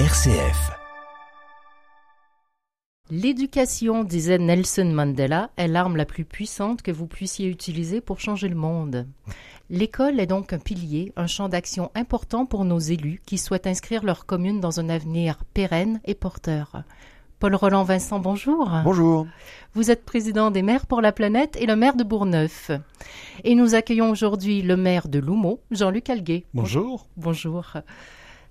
RCF. L'éducation, disait Nelson Mandela, est l'arme la plus puissante que vous puissiez utiliser pour changer le monde. L'école est donc un pilier, un champ d'action important pour nos élus qui souhaitent inscrire leur commune dans un avenir pérenne et porteur. Paul Roland Vincent, bonjour. Bonjour. Vous êtes président des maires pour la planète et le maire de Bourgneuf. Et nous accueillons aujourd'hui le maire de Loumeau, Jean-Luc Alguet. Bonjour. Bonjour.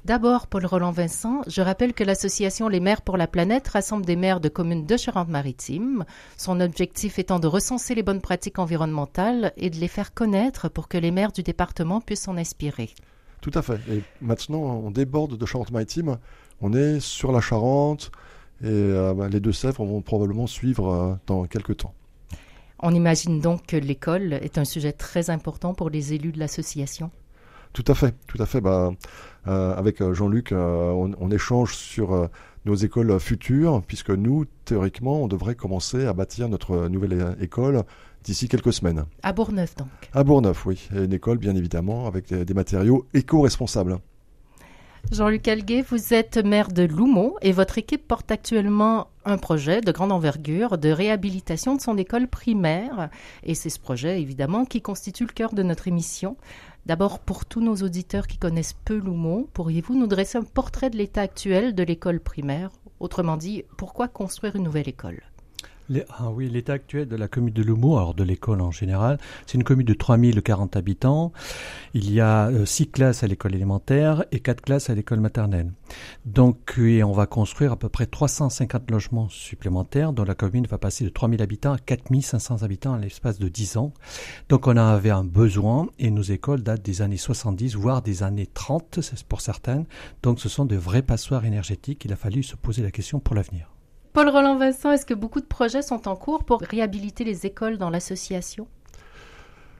D'abord, Paul Roland Vincent, je rappelle que l'association Les maires pour la planète rassemble des maires de communes de Charente-Maritime, son objectif étant de recenser les bonnes pratiques environnementales et de les faire connaître pour que les maires du département puissent s'en inspirer. Tout à fait. Et maintenant, on déborde de Charente-Maritime. On est sur la Charente et euh, les Deux-Sèvres vont probablement suivre euh, dans quelques temps. On imagine donc que l'école est un sujet très important pour les élus de l'association. Tout à fait, tout à fait. Bah, avec Jean-Luc, on, échange sur nos écoles futures, puisque nous, théoriquement, on devrait commencer à bâtir notre nouvelle école d'ici quelques semaines. À Bourgneuf, donc. À Bourgneuf, oui. Et une école, bien évidemment, avec des matériaux éco-responsables. Jean-Luc Alguet, vous êtes maire de Loumont et votre équipe porte actuellement un projet de grande envergure de réhabilitation de son école primaire. Et c'est ce projet, évidemment, qui constitue le cœur de notre émission. D'abord, pour tous nos auditeurs qui connaissent peu Loumont, pourriez-vous nous dresser un portrait de l'état actuel de l'école primaire? Autrement dit, pourquoi construire une nouvelle école? Ah oui, l'état actuel de la commune de Loumou, alors de l'école en général, c'est une commune de 3040 habitants. Il y a euh, six classes à l'école élémentaire et quatre classes à l'école maternelle. Donc, et on va construire à peu près 350 logements supplémentaires, dont la commune va passer de 3000 habitants à 4500 habitants à l'espace de 10 ans. Donc, on avait un besoin et nos écoles datent des années 70, voire des années 30 pour certaines. Donc, ce sont de vrais passoires énergétiques. Il a fallu se poser la question pour l'avenir. Paul Roland Vincent, est-ce que beaucoup de projets sont en cours pour réhabiliter les écoles dans l'association?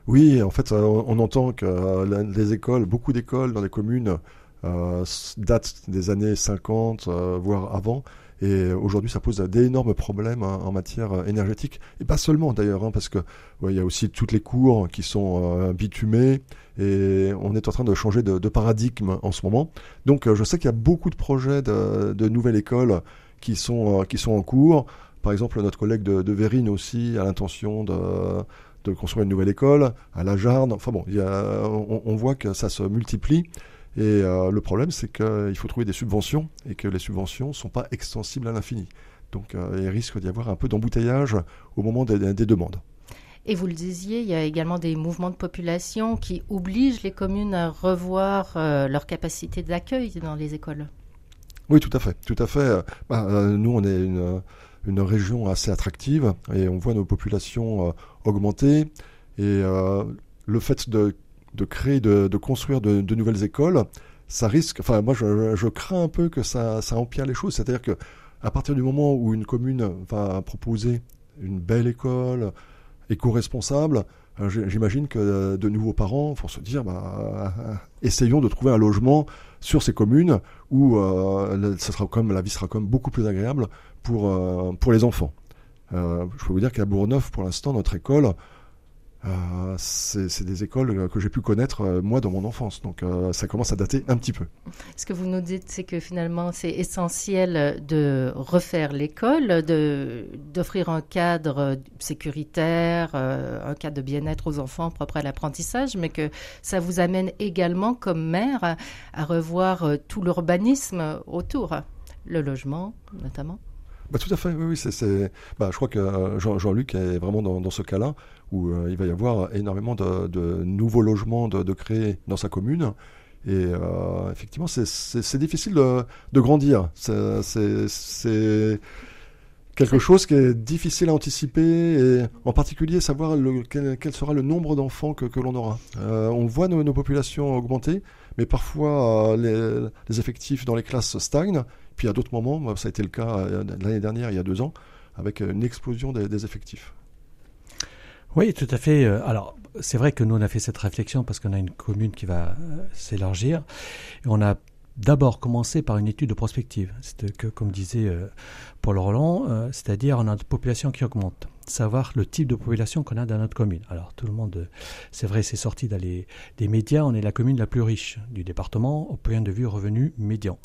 Oui, en fait, on entend que euh, les écoles, beaucoup d'écoles dans les communes euh, datent des années 50, euh, voire avant. Et aujourd'hui, ça pose d'énormes problèmes hein, en matière énergétique. Et pas seulement d'ailleurs, hein, parce que il y a aussi toutes les cours qui sont bitumées. Et on est en train de changer de, paradigme en ce moment. Donc je sais qu'il y a beaucoup de projets de nouvelles écoles qui sont, euh, qui sont en cours. Par exemple, notre collègue de, de Vérine aussi a l'intention de, de construire une nouvelle école à la Jarde. Enfin bon, y a, on, voit que ça se multiplie. Et euh, le problème, c'est qu'il faut trouver des subventions et que les subventions ne sont pas extensibles à l'infini. Donc euh, il risque d'y avoir un peu d'embouteillage au moment des, des, demandes. Et vous le disiez, il y a également des mouvements de population qui obligent les communes à revoir leur capacité d'accueil dans les écoles. Oui, tout à fait, tout à fait. Bah, euh, nous, on est une, région assez attractive et on voit nos populations euh, augmenter. Et euh, le fait de, créer, de, construire de, de, nouvelles écoles, ça risque. Enfin, moi, je, je crains un peu que ça, ça empire les choses. C'est-à-dire que à partir du moment où une commune va proposer une belle école éco-responsable, j'imagine que de nouveaux parents vont se dire, bah, essayons de trouver un logement sur ces communes où euh, ça sera comme, la vie sera même beaucoup plus agréable pour, euh, pour les enfants. Euh, je peux vous dire qu'à Bourneuf, pour l'instant, notre école, euh, c'est des écoles que j'ai pu connaître euh, moi dans mon enfance, donc euh, ça commence à dater un petit peu. Ce que vous nous dites, c'est que finalement c'est essentiel de refaire l'école, d'offrir un cadre sécuritaire, un cadre de bien-être aux enfants propre à l'apprentissage, mais que ça vous amène également comme maire à revoir tout l'urbanisme autour, le logement notamment. Bah, tout à fait, oui, oui c'est, bah, je crois que euh, Jean-Luc est vraiment dans, ce cas-là, où euh, il va y avoir énormément de, nouveaux logements de, de, créer dans sa commune. Et euh, effectivement, c'est difficile de, de grandir. C'est quelque chose qui est difficile à anticiper, et en particulier savoir le, quel, sera le nombre d'enfants que, que l'on aura. on voit nos, nos, populations augmenter, mais parfois les, les effectifs dans les classes stagnent. Puis à d'autres moments, ça a été le cas euh, l'année dernière, il y a deux ans, avec une explosion des, effectifs. Oui, tout à fait. Euh, alors, c'est vrai que nous, on a fait cette réflexion parce qu'on a une commune qui va euh, s'élargir. On a d'abord commencé par une étude de prospective. C'est que, comme disait Paul Roland, c'est-à-dire on a une population qui augmente. Savoir le type de population qu'on a dans notre commune. Alors tout le monde, c'est vrai, c'est sorti dans les, des médias, on est la commune la plus riche du département au point de vue revenu médian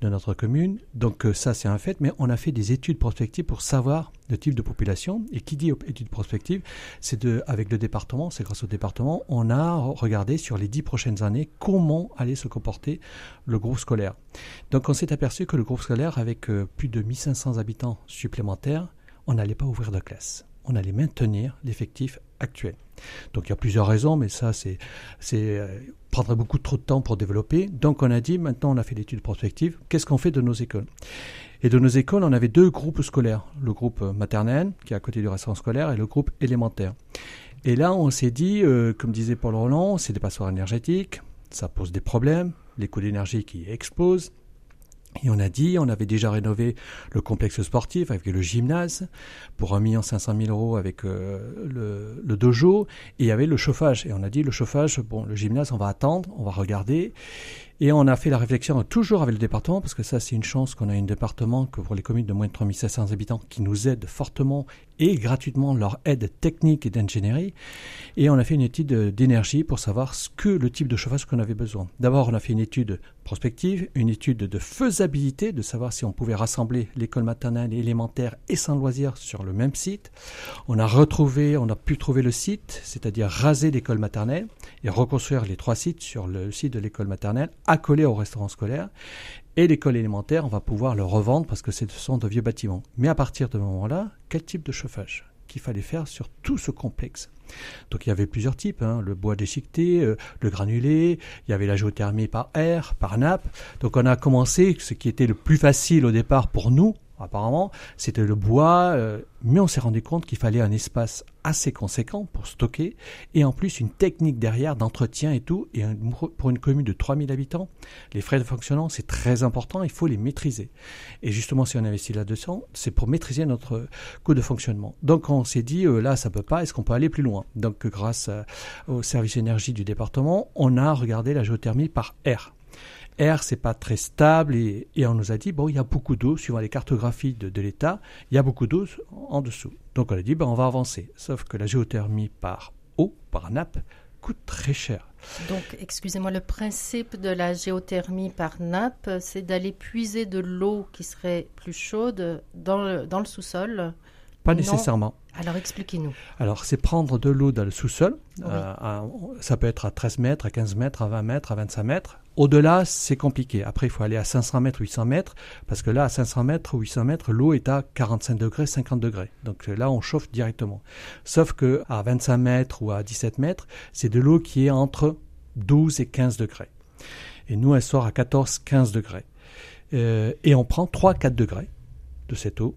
de notre commune. Donc euh, ça c'est un fait, mais on a fait des études prospectives pour savoir le type de population. Et qui dit études prospectives, c'est avec le département, c'est grâce au département, on a regardé sur les dix prochaines années comment allait se comporter le groupe scolaire. Donc on s'est aperçu que le groupe scolaire, avec euh, plus de 1500 habitants supplémentaires, on n'allait pas ouvrir de classe. On allait maintenir l'effectif actuel. Donc il y a plusieurs raisons, mais ça, c'est, euh, prendrait beaucoup trop de temps pour développer. Donc on a dit, maintenant on a fait l'étude prospective, qu'est-ce qu'on fait de nos écoles? Et de nos écoles, on avait deux groupes scolaires. Le groupe maternel, qui est à côté du restaurant scolaire, et le groupe élémentaire. Et là, on s'est dit, euh, comme disait Paul Roland, c'est des passoires énergétiques, ça pose des problèmes, les coûts d'énergie qui explosent, et on a dit, on avait déjà rénové le complexe sportif avec le gymnase pour 1 500 000 euros avec euh, le, dojo et il y avait le chauffage. Et on a dit, le chauffage, bon, le gymnase, on va attendre, on va regarder. Et on a fait la réflexion toujours avec le département, parce que ça c'est une chance qu'on a un département que pour les communes de moins de 3500 habitants qui nous aident fortement et gratuitement leur aide technique et d'ingénierie. Et on a fait une étude d'énergie pour savoir ce que le type de chauffage qu'on avait besoin. D'abord, on a fait une étude prospective, une étude de faisabilité, de savoir si on pouvait rassembler l'école maternelle et élémentaire et sans loisir sur le même site. On a retrouvé, on a pu trouver le site, c'est-à-dire raser l'école maternelle et reconstruire les trois sites sur le site de l'école maternelle, accolé au restaurant scolaire. Et l'école élémentaire, on va pouvoir le revendre parce que ce sont de vieux bâtiments. Mais à partir de ce moment-là, quel type de chauffage qu'il fallait faire sur tout ce complexe? Donc il y avait plusieurs types, hein. le bois déchiqueté, euh, le granulé, il y avait la géothermie par air, par nappe. Donc on a commencé, ce qui était le plus facile au départ pour nous, apparemment, c'était le bois, euh, mais on s'est rendu compte qu'il fallait un espace assez conséquent pour stocker, et en plus une technique derrière d'entretien et tout, et pour une commune de 3000 habitants, les frais de fonctionnement, c'est très important, il faut les maîtriser. Et justement, si on investit là-dessus, c'est pour maîtriser notre coût de fonctionnement. Donc on s'est dit, euh, là, ça peut pas, est-ce qu'on peut aller plus loin? Donc grâce euh, au service énergie du département, on a regardé la géothermie par air air, c'est pas très stable et, on nous a dit bon, il y a beaucoup d'eau suivant les cartographies de, l'État, il y a beaucoup d'eau en dessous. Donc on a dit ben, on va avancer. Sauf que la géothermie par eau, par nappe, coûte très cher. Donc, excusez-moi, le principe de la géothermie par nappe, c'est d'aller puiser de l'eau qui serait plus chaude dans le, dans le sous-sol Pas nécessairement. Alors expliquez-nous. Alors c'est prendre de l'eau dans le sous-sol. Euh, ça peut être à 13 mètres, à 15 mètres, à 20 mètres, à 25 mètres. Au-delà, c'est compliqué. Après, il faut aller à 500 mètres, 800 mètres, parce que là, à 500 mètres ou 800 mètres, l'eau est à 45 degrés, 50 degrés. Donc là, on chauffe directement. Sauf que à 25 mètres ou à 17 mètres, c'est de l'eau qui est entre 12 et 15 degrés. Et nous, elle sort à 14, 15 degrés. Euh, et on prend 3-4 degrés de cette eau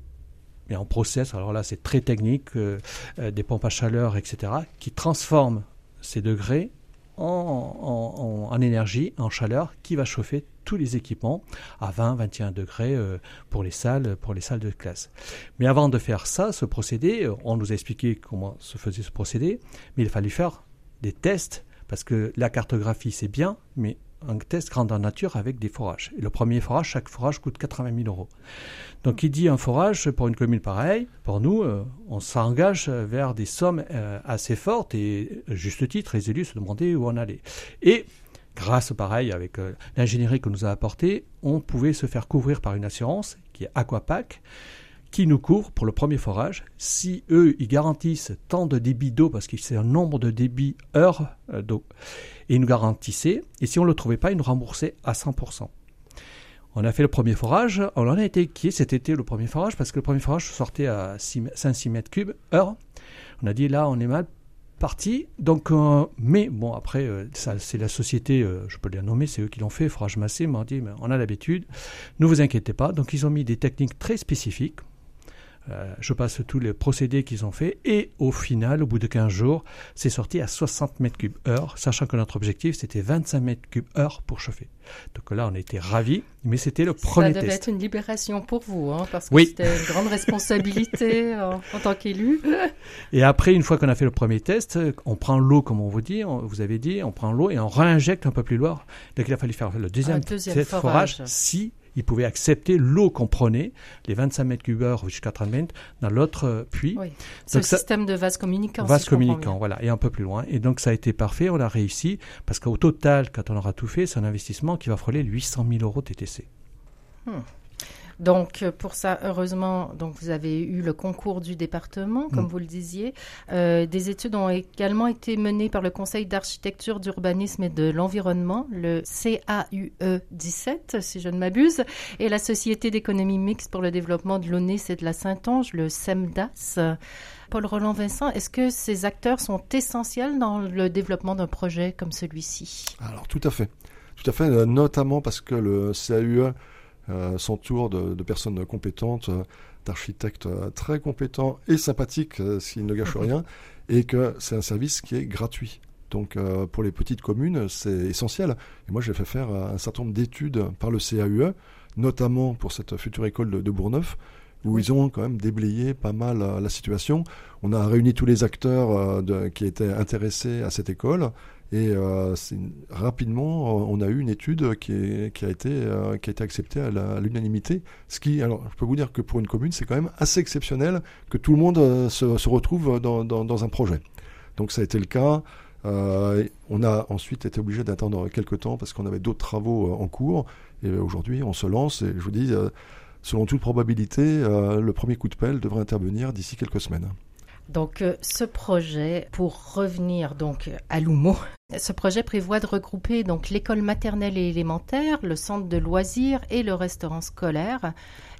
et en process, alors là c'est très technique, euh, euh, des pompes à chaleur, etc., qui transforment ces degrés en, énergie, en chaleur, qui va chauffer tous les équipements à 20, 21 degrés euh, pour les salles, pour les salles de classe. Mais avant de faire ça, ce procédé, on nous a expliqué comment se faisait ce procédé, mais il fallait faire des tests parce que la cartographie c'est bien, mais un test grandeur nature avec des forages. Et le premier forage, chaque forage coûte 80 000 euros. Donc il dit un forage pour une commune pareille, pour nous, euh, on s'engage vers des sommes euh, assez fortes et, juste titre, les élus se demandaient où on allait. Et grâce, pareil, avec euh, l'ingénierie que nous a apportée, on pouvait se faire couvrir par une assurance qui est Aquapac qui nous couvre pour le premier forage. Si eux, ils garantissent tant de débit d'eau, parce que c'est un nombre de débits heure d'eau, et ils nous garantissaient, et si on ne le trouvait pas, ils nous remboursaient à 100%. On a fait le premier forage, on en a été qui cet été le premier forage, parce que le premier forage sortait à 5-6 mètres cubes heure. On a dit là, on est mal parti. Donc, euh, mais bon, après, euh, c'est la société, euh, je peux les nommer, c'est eux qui l'ont fait, Forage Massé m'a dit, mais on a l'habitude, ne vous inquiétez pas. Donc, ils ont mis des techniques très spécifiques. Euh, je passe tous les procédés qu'ils ont fait et au final, au bout de 15 jours, c'est sorti à 60 mètres cubes heure, sachant que notre objectif c'était 25 mètres cubes heure pour chauffer. Donc là, on était ravis, mais c'était le premier test. Ça devait être une libération pour vous, hein, parce que c'était une grande responsabilité en, tant qu'élu. Et après, une fois qu'on a fait le premier test, on prend l'eau, comme on vous dit, vous avez dit, on prend l'eau et on réinjecte un peu plus loin. Donc il a fallu faire le deuxième, deuxième forage si ils pouvaient accepter l'eau qu'on prenait, les 25 mètres cubes jusqu'à 30 mètres, dans l'autre puits. Oui. C'est le système de vase communicant. Vase communicant, voilà, et un peu plus loin. Et donc ça a été parfait, on a réussi, parce qu'au total, quand on aura tout fait, c'est un investissement qui va frôler 800 000 euros TTC. Hmm. Donc euh, pour ça, heureusement, donc vous avez eu le concours du département, comme mm. vous le disiez. Euh, des études ont également été menées par le Conseil d'architecture, d'urbanisme et de l'environnement, le CAUE 17, si je ne m'abuse, et la Société d'économie mixte pour le développement de l'ONES et de la Saint-Onge, le SEMDAS. Paul Roland Vincent, est-ce que ces acteurs sont essentiels dans le développement d'un projet comme celui-ci? Alors tout à fait. Tout à fait, euh, notamment parce que le CAUE s'entoure de, personnes compétentes, euh, d'architectes euh, très compétents et sympathiques s'ils ne gâchent rien, et que c'est un service qui est gratuit. Donc pour les petites communes, c'est essentiel. Et moi, j'ai fait faire un certain nombre d'études par le CAUE, notamment pour cette future école de, de Bourneuf, où ils ont quand même déblayé pas mal la situation. On a réuni tous les acteurs qui étaient intéressés à cette école et euh, rapidement, on a eu une étude qui, a, été, euh, a été acceptée à l'unanimité. Ce qui, alors, je peux vous dire que pour une commune, c'est quand même assez exceptionnel que tout le monde euh, se, retrouve dans, un projet. Donc ça a été le cas. on a ensuite été obligé d'attendre quelques temps parce qu'on avait d'autres travaux en cours. Et aujourd'hui, on se lance. Et je vous dis, selon toute probabilité, le premier coup de pelle devrait intervenir d'ici quelques semaines. Donc, euh, ce projet, pour revenir donc à Loumo, ce projet prévoit de regrouper donc l'école maternelle et élémentaire, le centre de loisirs et le restaurant scolaire.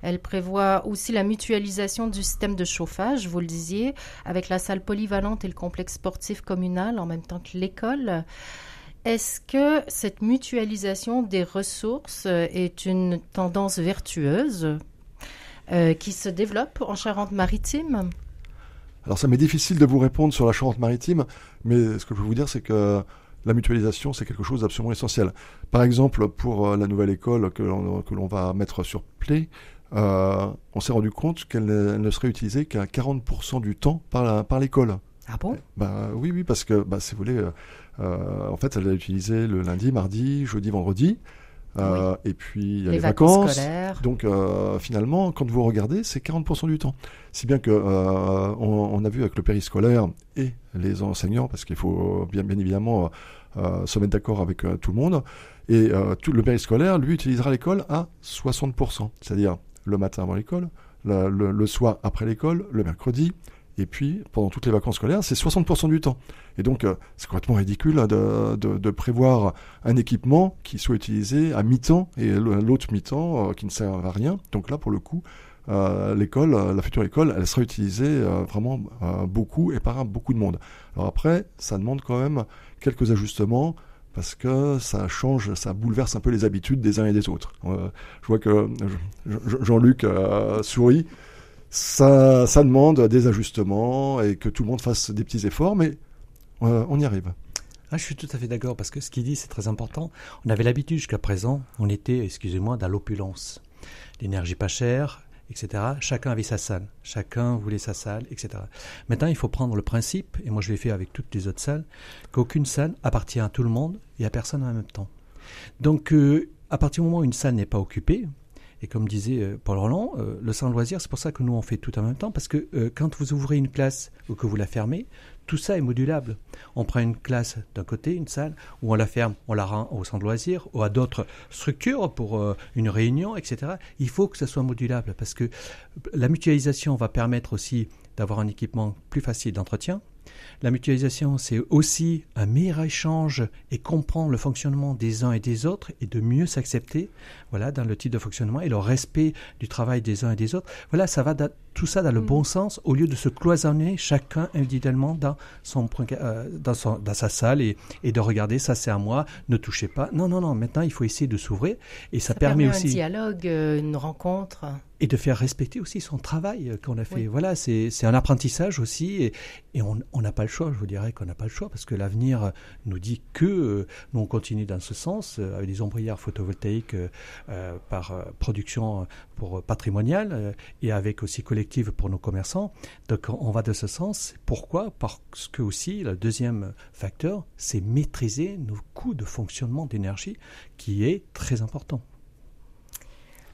Elle prévoit aussi la mutualisation du système de chauffage, vous le disiez, avec la salle polyvalente et le complexe sportif communal en même temps que l'école. Est-ce que cette mutualisation des ressources est une tendance vertueuse euh, qui se développe en Charente-Maritime? Alors ça m'est difficile de vous répondre sur la Charente-Maritime, mais ce que je peux vous dire, c'est que la mutualisation, c'est quelque chose d'absolument essentiel. Par exemple, pour euh, la nouvelle école que l'on va mettre sur Play, euh, on s'est rendu compte qu'elle ne, serait utilisée qu'à 40% du temps par l'école. ah bon? Bah, Oui, oui, parce que, bah, si vous voulez, euh, en fait, elle est utilisée le lundi, mardi, jeudi, vendredi. Euh, et puis il y a les, vacances. Donc euh, finalement, quand vous regardez, c'est 40% du temps. Si bien que euh, on, a vu avec le périscolaire et les enseignants, parce qu'il faut bien, bien évidemment se mettre d'accord avec tout le monde. Et tout, le périscolaire, lui, utilisera l'école à 60%, c'est-à-dire le matin avant l'école, le, soir après l'école, le mercredi, et puis, pendant toutes les vacances scolaires, c'est 60% du temps. Et donc, euh, c'est complètement ridicule hein, de, prévoir un équipement qui soit utilisé à mi-temps et l'autre mi-temps euh, qui ne sert à rien. Donc là, pour le coup, euh, l'école, la future école, elle sera utilisée vraiment beaucoup et par beaucoup de monde. Alors après, ça demande quand même quelques ajustements parce que ça change, ça bouleverse un peu les habitudes des uns et des autres. je vois que Jean-Luc sourit ça, demande des ajustements et que tout le monde fasse des petits efforts, mais euh, on y arrive. Ah, je suis tout à fait d'accord parce que ce qu'il dit, c'est très important. On avait l'habitude jusqu'à présent, on était, excusez-moi, dans l'opulence. L'énergie pas chère, etc. Chacun avait sa salle, chacun voulait sa salle, etc. Maintenant, il faut prendre le principe, et moi je l'ai fait avec toutes les autres salles, qu'aucune salle appartient à tout le monde et à personne en même temps. Donc, euh, à partir du moment où une salle n'est pas occupée, et comme disait euh, Paul Roland, euh, le centre loisir, c'est pour ça que nous on fait tout en même temps, parce que euh, quand vous ouvrez une classe ou que vous la fermez, tout ça est modulable. On prend une classe d'un côté, une salle, ou on la ferme, on la rend au centre loisir, ou à d'autres structures pour une réunion, etc. Il faut que ça soit modulable, parce que la mutualisation va permettre aussi d'avoir un équipement plus facile d'entretien, la mutualisation, c'est aussi un meilleur échange et comprendre le fonctionnement des uns et des autres et de mieux s'accepter, voilà, dans le type de fonctionnement et le respect du travail des uns et des autres. Voilà, ça va tout ça dans le bon mm. sens au lieu de se cloisonner chacun individuellement dans son euh, dans, son, dans sa salle et, et de regarder ça c'est à moi, ne touchez pas. Non non non, maintenant il faut essayer de s'ouvrir et ça, permet, aussi un dialogue, euh, une rencontre et de faire respecter aussi son travail euh, qu'on a fait. Voilà, c'est un apprentissage aussi et, et on n'a pas le choix. Je vous dirais qu'on n'a pas le choix parce que l'avenir nous dit que nous on continue dans ce sens avec des ombrières photovoltaïques par production pour patrimoniale et avec aussi collectif pour nos commerçants. Donc on va de ce sens. Pourquoi? Parce que aussi, le deuxième facteur, c'est maîtriser nos coûts de fonctionnement d'énergie qui est très important.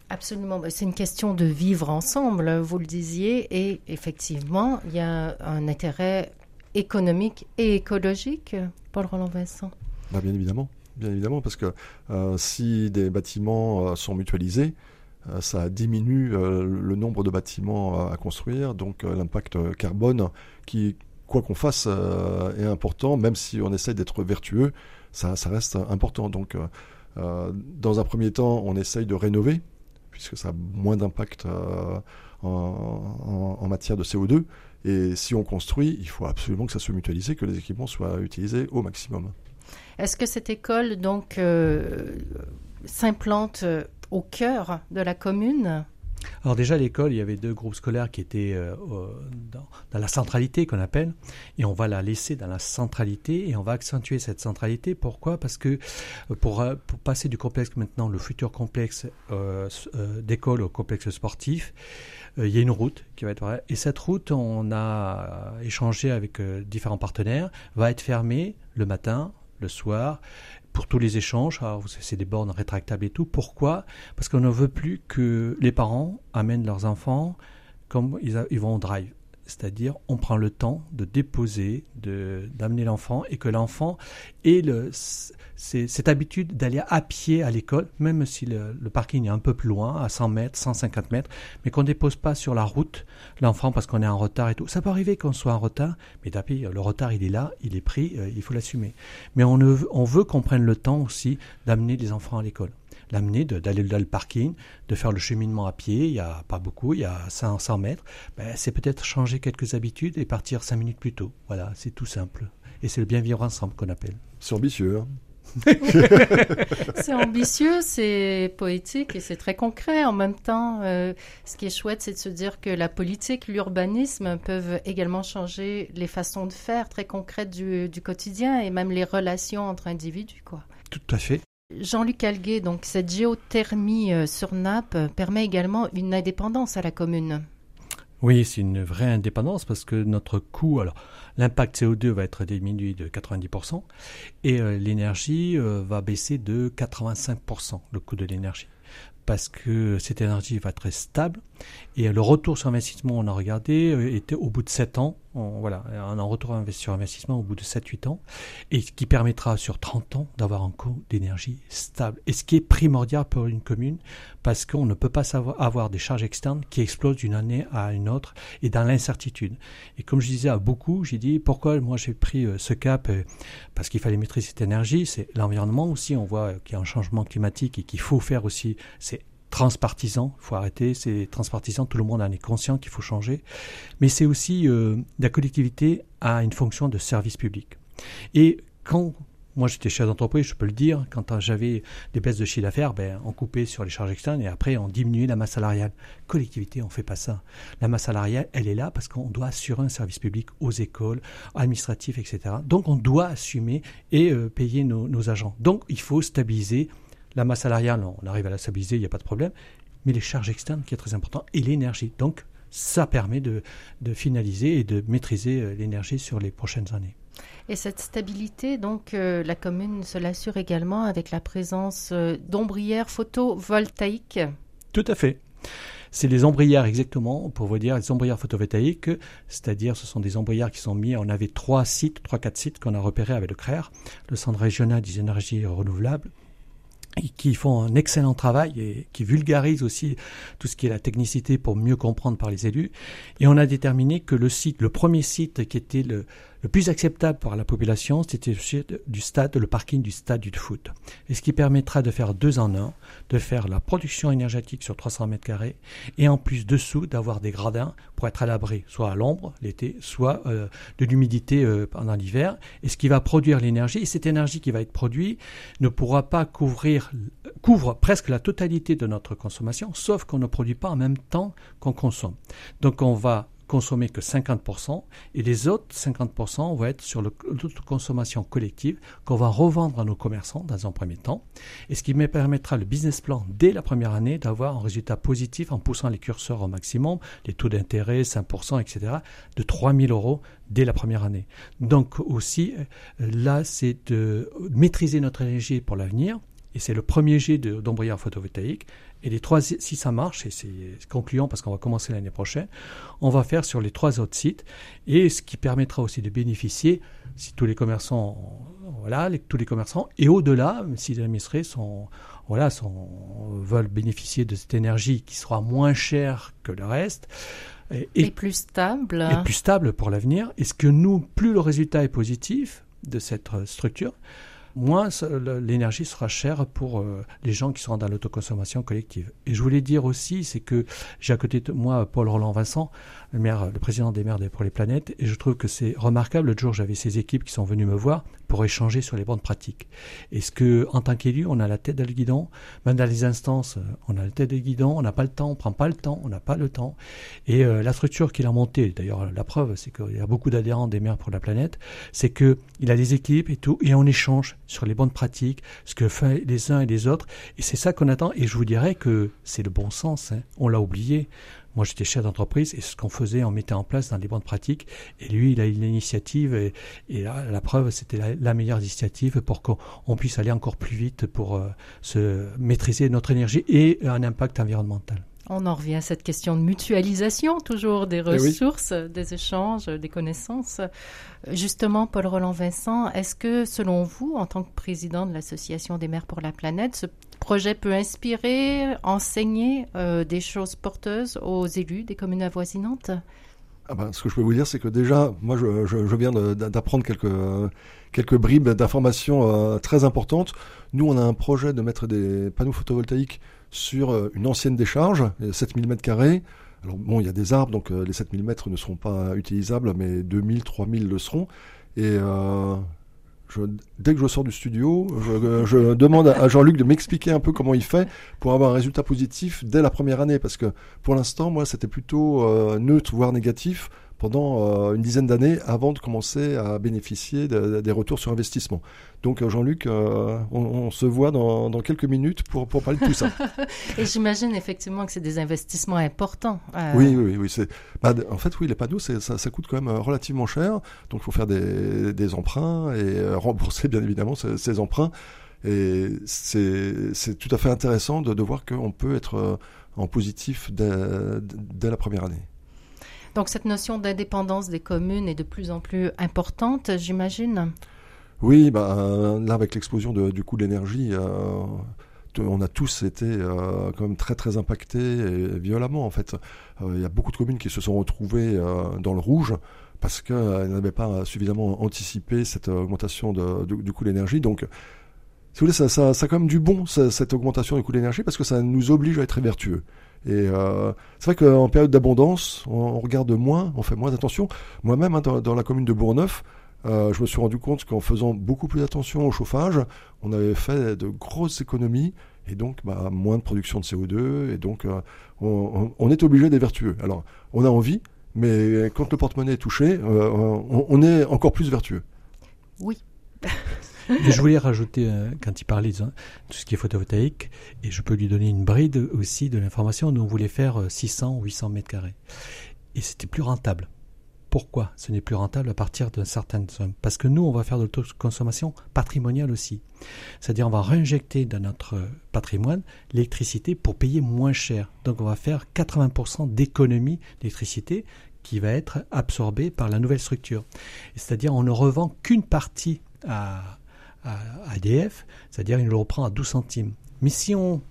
Absolument, c'est une question de vivre ensemble, vous le disiez, et effectivement, il y a un intérêt économique et écologique, Paul Roland Vincent. Bah, bien évidemment, bien évidemment, parce que euh, si des bâtiments euh, sont mutualisés, euh, ça diminue le nombre de bâtiments à construire, donc l'impact carbone qui, quoi qu'on fasse, est important, même si on essaie d'être vertueux, ça, reste important. Donc, dans un premier temps, on essaye de rénover puisque ça a moins d'impact euh, en, matière de CO2. Et si on construit, il faut absolument que ça soit mutualisé, que les équipements soient utilisés au maximum. Est-ce que cette école donc euh, s'implante au cœur de la commune. Alors déjà l'école, il y avait deux groupes scolaires qui étaient euh, dans, la centralité qu'on appelle, et on va la laisser dans la centralité et on va accentuer cette centralité. Pourquoi? Parce que euh, euh, pour, passer du complexe maintenant, le futur complexe d'école au complexe sportif, il y a une route qui va être et cette route, on a échangé avec différents partenaires, va être fermée le matin, le soir pour tous les échanges. c'est des bornes rétractables et tout. Pourquoi? Parce qu'on ne veut plus que les parents amènent leurs enfants comme ils, vont au drive. C'est-à-dire, on prend le temps de déposer, d'amener l'enfant et que l'enfant ait le, cette habitude d'aller à pied à l'école, même si le, parking est un peu plus loin, à 100 mètres, 150 mètres, mais qu'on ne dépose pas sur la route l'enfant parce qu'on est en retard et tout. Ça peut arriver qu'on soit en retard, mais tapis, le retard il est là, il est pris, euh, il faut l'assumer. Mais on, on veut qu'on prenne le temps aussi d'amener les enfants à l'école l'amener, d'aller dans le parking, de faire le cheminement à pied, il n'y a pas beaucoup, il y a 500 mètres, ben, c'est peut-être changer quelques habitudes et partir 5 minutes plus tôt. Voilà, c'est tout simple. Et c'est le bien vivre ensemble qu'on appelle. C'est ambitieux. C'est ambitieux, c'est poétique et c'est très concret en même temps. Euh, ce qui est chouette, c'est de se dire que la politique, l'urbanisme peuvent également changer les façons de faire très concrètes du, du quotidien et même les relations entre individus. Quoi. Tout à fait. Jean-Luc Alguet, donc cette géothermie euh, sur nappe permet également une indépendance à la commune. Oui, c'est une vraie indépendance parce que notre coût, alors l'impact CO2 va être diminué de 90% et euh, l'énergie euh, va baisser de 85%, le coût de l'énergie parce que cette énergie va être stable. Et le retour sur investissement, on a regardé, euh, était au bout de 7 ans. On, voilà, un retour sur investissement au bout de 7-8 ans. Et qui permettra sur 30 ans d'avoir un coût d'énergie stable. Et ce qui est primordial pour une commune, parce qu'on ne peut pas avoir des charges externes qui explosent d'une année à une autre et dans l'incertitude. Et comme je disais à beaucoup, j'ai dit pourquoi moi j'ai pris euh, ce cap euh, Parce qu'il fallait maîtriser cette énergie. C'est l'environnement aussi. On voit qu'il y a un changement climatique et qu'il faut faire aussi transpartisan. Il faut arrêter, c'est transpartisan. Tout le monde en est conscient qu'il faut changer. Mais c'est aussi euh, la collectivité a une fonction de service public. Et quand moi, j'étais chef d'entreprise, je peux le dire. Quand j'avais des baisses de chiffre d'affaires, ben, on coupait sur les charges externes et après, on diminuait la masse salariale. Collectivité, on fait pas ça. La masse salariale, elle est là parce qu'on doit assurer un service public aux écoles, administratifs, etc. Donc, on doit assumer et euh, payer nos, agents. Donc, il faut stabiliser la masse salariale, on arrive à la stabiliser, il n'y a pas de problème. Mais les charges externes, qui est très important, et l'énergie. Donc, ça permet de, finaliser et de maîtriser euh, l'énergie sur les prochaines années. Et cette stabilité, donc, euh, la commune se l'assure également avec la présence euh, d'ombrières photovoltaïques. Tout à fait. C'est les ombrières exactement, pour vous dire, les ombrières photovoltaïques, c'est-à-dire ce sont des ombrières qui sont mis, on avait trois sites, trois, quatre sites qu'on a repérés avec le CRER, le Centre régional des énergies renouvelables, qui font un excellent travail et qui vulgarisent aussi tout ce qui est la technicité pour mieux comprendre par les élus. Et on a déterminé que le site, le premier site qui était le, le plus acceptable pour la population, c'était du stade, le parking du stade du foot. Et ce qui permettra de faire deux en un, de faire la production énergétique sur 300 mètres carrés, et en plus dessous d'avoir des gradins pour être à l'abri, soit à l'ombre l'été, soit euh, de l'humidité euh, pendant l'hiver. Et ce qui va produire l'énergie, et cette énergie qui va être produite ne pourra pas couvrir, couvre presque la totalité de notre consommation, sauf qu'on ne produit pas en même temps qu'on consomme. Donc on va consommer que 50% et les autres 50% vont être sur l'autoconsommation collective qu'on va revendre à nos commerçants dans un premier temps et ce qui me permettra le business plan dès la première année d'avoir un résultat positif en poussant les curseurs au maximum, les taux d'intérêt 5%, etc., de 3000 euros dès la première année. Donc aussi, là, c'est de maîtriser notre énergie pour l'avenir et c'est le premier jet d'ombrière photovoltaïque. Et les trois, si ça marche, et c'est concluant parce qu'on va commencer l'année prochaine, on va faire sur les trois autres sites, et ce qui permettra aussi de bénéficier, si tous les commerçants, voilà, tous les commerçants, et au-delà, si les administrés sont, voilà, sont, veulent bénéficier de cette énergie qui sera moins chère que le reste, et, plus stable. Et plus stable pour l'avenir. Est-ce que nous, plus le résultat est positif de cette structure, moins l'énergie sera chère pour euh, les gens qui seront dans l'autoconsommation collective. Et je voulais dire aussi, c'est que j'ai à côté de moi Paul Roland Vincent, le, maire, le président des maires pour les planètes, et je trouve que c'est remarquable. Le jour, j'avais ces équipes qui sont venues me voir pour échanger sur les bonnes pratiques. Est-ce que, en tant qu'élu, on a la tête dans le guidon? Même dans les instances, on a la tête dans le guidon, on n'a pas le temps, on prend pas le temps, on n'a pas le temps. Et euh, la structure qu'il a montée, d'ailleurs, la preuve, c'est qu'il y a beaucoup d'adhérents des maires pour la planète, c'est que il a des équipes et tout, et on échange sur les bonnes pratiques, ce que font les uns et les autres. Et c'est ça qu'on attend. Et je vous dirais que c'est le bon sens. Hein. On l'a oublié. Moi, j'étais chef d'entreprise et ce qu'on faisait, on mettait en place dans les bonnes pratiques. Et lui, il a eu l'initiative et, la, preuve, c'était la, meilleure initiative pour qu'on puisse aller encore plus vite pour euh, se maîtriser notre énergie et un impact environnemental. On en revient à cette question de mutualisation, toujours des eh ressources, des échanges, des connaissances. Justement, Paul Roland Vincent, est-ce que, selon vous, en tant que président de l'Association des maires pour la planète, ce projet peut inspirer, enseigner euh, des choses porteuses aux élus des communes avoisinantes? Ah ben, ce que je peux vous dire, c'est que déjà, moi, je, viens d'apprendre quelques, quelques bribes d'informations euh, très importantes. Nous, on a un projet de mettre des panneaux photovoltaïques sur euh, une ancienne décharge, 7000 m2. Alors bon, il y a des arbres, donc les 7000 mètres ne seront pas utilisables, mais 2000, 3000 le seront. Et dès que je sors du studio, je, demande à Jean-Luc de m'expliquer un peu comment il fait pour avoir un résultat positif dès la première année. Parce que pour l'instant, moi, c'était plutôt euh, neutre, voire négatif pendant euh, une dizaine d'années avant de commencer à bénéficier des retours sur investissement. Donc euh, Jean-Luc, euh, on, se voit dans, quelques minutes pour, pour parler de tout ça. Et j'imagine effectivement que c'est des investissements importants. Oui, oui, oui. C'est, bah, en fait, oui, les panneaux, ça, ça, coûte quand même relativement cher. Donc il faut faire des, des emprunts et rembourser bien évidemment ces, emprunts. Et c'est, tout à fait intéressant de, de voir qu'on peut être en positif dès la première année. Donc cette notion d'indépendance des communes est de plus en plus importante, j'imagine Oui, bah, là avec l'explosion du coût de l'énergie, euh, on a tous été euh, quand même très très impactés et violemment en fait. Euh, il y a beaucoup de communes qui se sont retrouvées dans le rouge parce qu'elles n'avaient pas suffisamment anticipé cette augmentation du coût de l'énergie. Donc si vous voulez, ça, ça, ça a quand même du bon, cette augmentation du coût de l'énergie, parce que ça nous oblige à être vertueux. Et euh, c'est vrai qu'en période d'abondance, on, regarde moins, on fait moins attention. Moi-même, hein, dans, la commune de Bourneuf, euh, je me suis rendu compte qu'en faisant beaucoup plus attention au chauffage, on avait fait de grosses économies et donc bah, moins de production de CO2. Et donc, euh, on, est obligé d'être vertueux. Alors, on a envie, mais quand le porte-monnaie est touché, on, on est encore plus vertueux. Oui. Je voulais rajouter, euh, quand il parlait de tout ce qui est photovoltaïque, et je peux lui donner une bride aussi de l'information, nous on voulait faire 600 ou 800 mètres carrés. Et c'était plus rentable. Pourquoi ce n'est plus rentable à partir d'une certaine somme Parce que nous, on va faire de l'autoconsommation patrimoniale aussi. C'est-à-dire, on va réinjecter dans notre patrimoine l'électricité pour payer moins cher. Donc, on va faire 80% d'économie d'électricité qui va être absorbée par la nouvelle structure. C'est-à-dire, on ne revend qu'une partie à, à ADF, c'est-à-dire il le reprend à 12 centimes. Mais si on,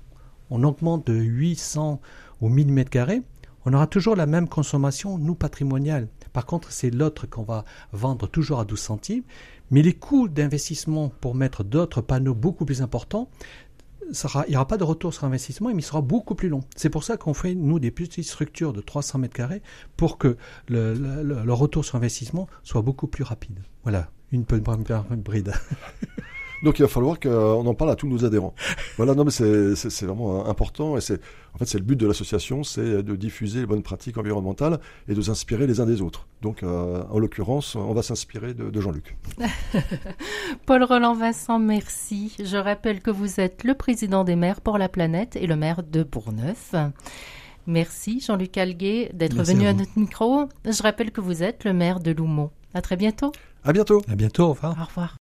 augmente de 800 ou 1000 mètres carrés, on aura toujours la même consommation, nous, patrimoniale. Par contre, c'est l'autre qu'on va vendre toujours à 12 centimes. Mais les coûts d'investissement pour mettre d'autres panneaux beaucoup plus importants, il n'y aura pas de retour sur investissement, mais il sera beaucoup plus long. C'est pour ça qu'on fait, nous, des petites structures de 300 mètres carrés pour que le retour sur investissement soit beaucoup plus rapide. Voilà, une, une bride. Donc il va falloir qu'on en parle à tous nos adhérents. Voilà, non mais c'est vraiment important et c'est en fait c'est le but de l'association, c'est de diffuser les bonnes pratiques environnementales et de s'inspirer les uns des autres. Donc euh, en l'occurrence, on va s'inspirer de, de Jean-Luc. Paul Roland Vincent, merci. Je rappelle que vous êtes le président des maires pour la planète et le maire de Bourneuf. Merci Jean-Luc Alguet d'être venu à, notre micro. Je rappelle que vous êtes le maire de Loumont. À très bientôt. À bientôt. À bientôt. Au revoir. Au revoir.